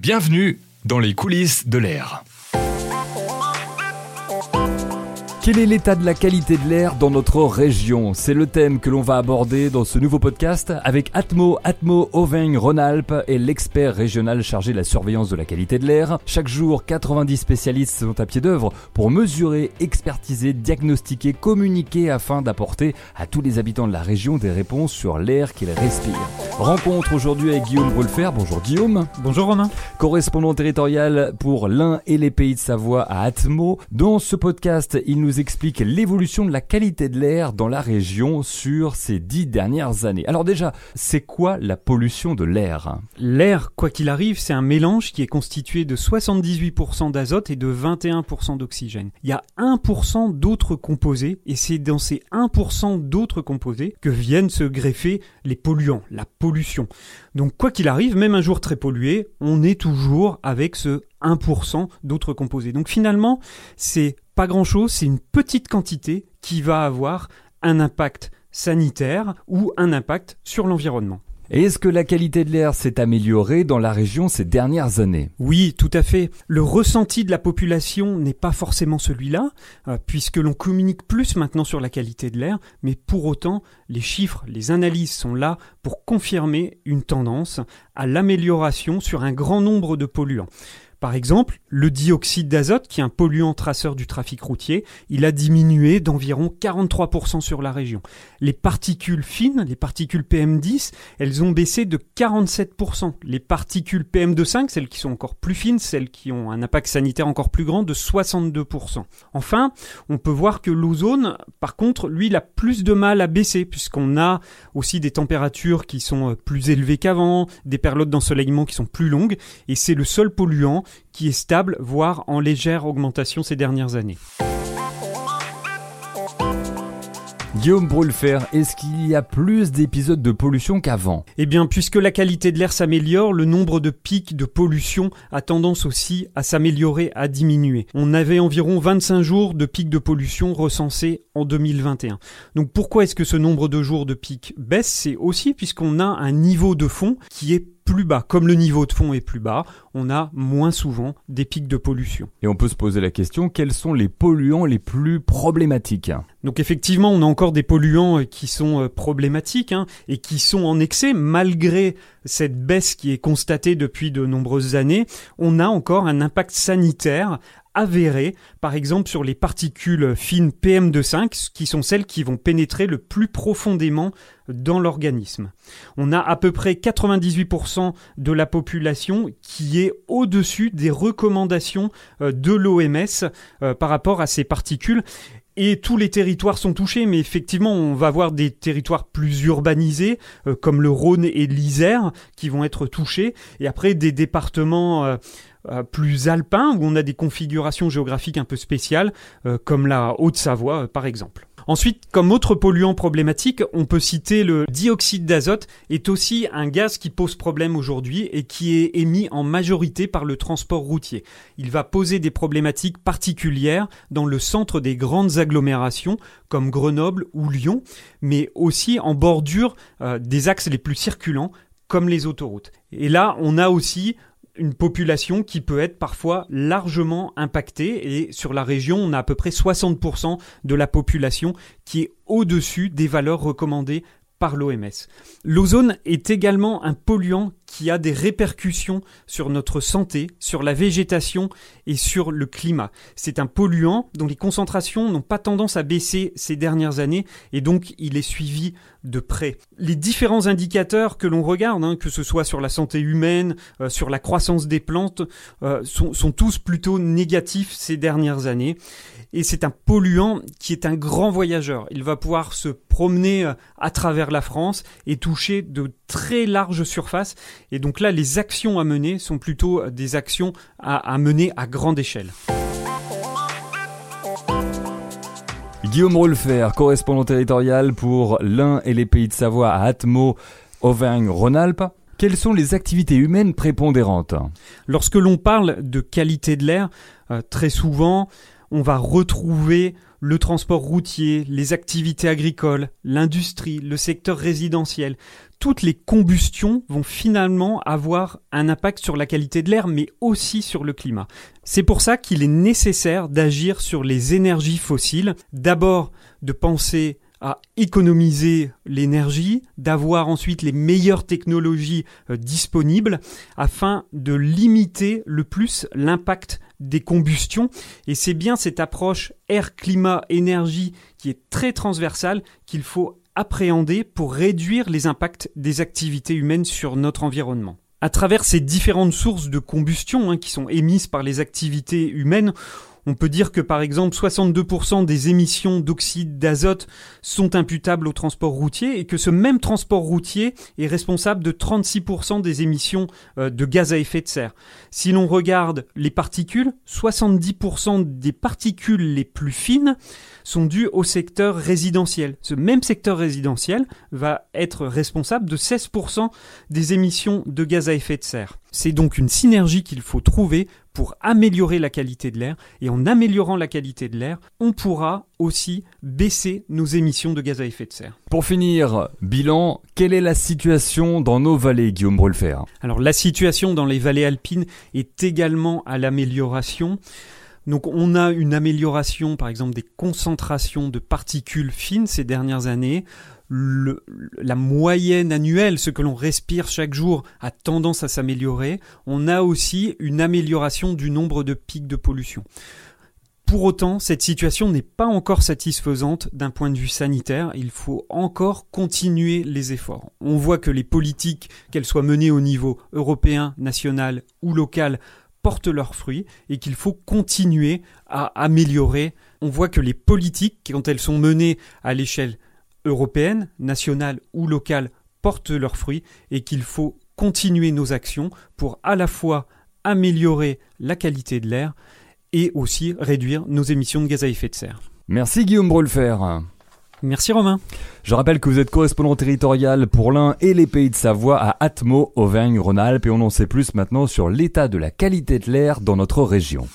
Bienvenue dans les coulisses de l'air. Quel est l'état de la qualité de l'air dans notre région? C'est le thème que l'on va aborder dans ce nouveau podcast avec Atmo, Atmo Auvergne Rhône-Alpes et l'expert régional chargé de la surveillance de la qualité de l'air. Chaque jour, 90 spécialistes sont à pied d'œuvre pour mesurer, expertiser, diagnostiquer, communiquer afin d'apporter à tous les habitants de la région des réponses sur l'air qu'ils respirent. Rencontre aujourd'hui avec Guillaume Brulfer. Bonjour Guillaume. Bonjour Romain. Correspondant territorial pour l'Ain et les pays de Savoie à Atmo. Dans ce podcast, il nous explique l'évolution de la qualité de l'air dans la région sur ces dix dernières années. Alors déjà, c'est quoi la pollution de l'air? L'air, quoi qu'il arrive, c'est un mélange qui est constitué de 78% d'azote et de 21% d'oxygène. Il y a 1% d'autres composés et c'est dans ces 1% d'autres composés que viennent se greffer les polluants, la pollution. Donc quoi qu'il arrive, même un jour très pollué, on est toujours avec ce 1% d'autres composés. Donc finalement, c'est pas grand-chose, c'est une petite quantité qui va avoir un impact sanitaire ou un impact sur l'environnement. Et est-ce que la qualité de l'air s'est améliorée dans la région ces dernières années? Oui, tout à fait. Le ressenti de la population n'est pas forcément celui-là, euh, puisque l'on communique plus maintenant sur la qualité de l'air, mais pour autant, les chiffres, les analyses sont là pour confirmer une tendance à l'amélioration sur un grand nombre de polluants. Par exemple, le dioxyde d'azote, qui est un polluant traceur du trafic routier, il a diminué d'environ 43% sur la région. Les particules fines, les particules PM10, elles ont baissé de 47%. Les particules PM2,5, celles qui sont encore plus fines, celles qui ont un impact sanitaire encore plus grand, de 62%. Enfin, on peut voir que l'ozone, par contre, lui, il a plus de mal à baisser, puisqu'on a aussi des températures qui sont plus élevées qu'avant, des périodes d'ensoleillement qui sont plus longues, et c'est le seul polluant qui est stable, voire en légère augmentation ces dernières années. Guillaume Brulfer, est-ce qu'il y a plus d'épisodes de pollution qu'avant? Eh bien, puisque la qualité de l'air s'améliore, le nombre de pics de pollution a tendance aussi à s'améliorer, à diminuer. On avait environ 25 jours de pics de pollution recensés en 2021. Donc pourquoi est-ce que ce nombre de jours de pics baisse? C'est aussi puisqu'on a un niveau de fond qui est plus bas. Comme le niveau de fond est plus bas, on a moins souvent des pics de pollution. Et on peut se poser la question, quels sont les polluants les plus problématiques? Donc effectivement, on a encore des polluants euh, qui sont euh, problématiques hein, et qui sont en excès malgré cette baisse qui est constatée depuis de nombreuses années. On a encore un impact sanitaire avéré, par exemple sur les particules fines PM2,5, qui sont celles qui vont pénétrer le plus profondément dans l'organisme. On a à peu près 98% de la population qui est au-dessus des recommandations euh, de l'OMS euh, par rapport à ces particules et tous les territoires sont touchés, mais effectivement, on va avoir des territoires plus urbanisés, euh, comme le Rhône et l'Isère, qui vont être touchés, et après des départements euh, plus alpin, où on a des configurations géographiques un peu spéciales, euh, comme la Haute-Savoie euh, par exemple. Ensuite, comme autre polluant problématique, on peut citer le dioxyde d'azote, est aussi un gaz qui pose problème aujourd'hui et qui est émis en majorité par le transport routier. Il va poser des problématiques particulières dans le centre des grandes agglomérations comme Grenoble ou Lyon, mais aussi en bordure des axes les plus circulants comme les autoroutes. Et là, on a aussi une population qui peut être parfois largement impactée et sur la région, on a à peu près 60% de la population qui est au-dessus des valeurs recommandées par l'OMS. L'ozone est également un polluant qui a des répercussions sur notre santé, sur la végétation et sur le climat. C'est un polluant dont les concentrations n'ont pas tendance à baisser ces dernières années et donc il est suivi de près. Les différents indicateurs que l'on regarde, hein, que ce soit sur la santé humaine, euh, sur la croissance des plantes, euh, sont, tous plutôt négatifs ces dernières années et c'est un polluant qui est un grand voyageur. Il va pouvoir se promener euh, à travers la France et toucher de très larges surfaces. Et donc là, les actions à mener sont plutôt euh, des actions à, mener à grande échelle. Guillaume Rolfer, correspondant territorial pour l'Ain et les Pays de Savoie à Atmo, Auvergne-Rhône-Alpes. Quelles sont les activités humaines prépondérantes? Lorsque l'on parle de qualité de l'air, euh, très souvent, on va retrouver le transport routier, les activités agricoles, l'industrie, le secteur résidentiel. Toutes les combustions vont finalement avoir un impact sur la qualité de l'air, mais aussi sur le climat. C'est pour ça qu'il est nécessaire d'agir sur les énergies fossiles. D'abord, de penser à économiser l'énergie, d'avoir ensuite les meilleures technologies euh, disponibles afin de limiter le plus l'impact des combustions. Et c'est bien cette approche air, climat, énergie qui est très transversale qu'il faut appréhender pour réduire les impacts des activités humaines sur notre environnement. À travers ces différentes sources de combustion hein, qui sont émises par les activités humaines, on peut dire que par exemple 62% des émissions d'oxyde d'azote sont imputables au transport routier et que ce même transport routier est responsable de 36% des émissions euh, de gaz à effet de serre. Si l'on regarde les particules, 70% des particules les plus fines sont dues au secteur résidentiel. Ce même secteur résidentiel va être responsable de 16% des émissions de gaz à effet de serre. C'est donc une synergie qu'il faut trouver pour améliorer la qualité de l'air et en améliorant la qualité de l'air, on pourra aussi baisser nos émissions de gaz à effet de serre. Pour finir, bilan, quelle est la situation dans nos vallées, Guillaume Brulfer? Alors la situation dans les vallées alpines est également à l'amélioration. Donc on a une amélioration par exemple des concentrations de particules fines ces dernières années la moyenne annuelle, ce que l'on respire chaque jour, a tendance à s'améliorer. On a aussi une amélioration du nombre de pics de pollution. Pour autant, cette situation n'est pas encore satisfaisante d'un point de vue sanitaire. Il faut encore continuer les efforts. On voit que les politiques, qu'elles soient menées au niveau européen, national ou local, portent leurs fruits et qu'il faut continuer à améliorer. On voit que les politiques, quand elles sont menées à l'échelle européennes, nationales ou locales portent leurs fruits et qu'il faut continuer nos actions pour à la fois améliorer la qualité de l'air et aussi réduire nos émissions de gaz à effet de serre. Merci Guillaume Brulfer. Merci Romain. Je rappelle que vous êtes correspondant territorial pour l'Ain et les pays de Savoie à Atmo, Auvergne-Rhône-Alpes et on en sait plus maintenant sur l'état de la qualité de l'air dans notre région.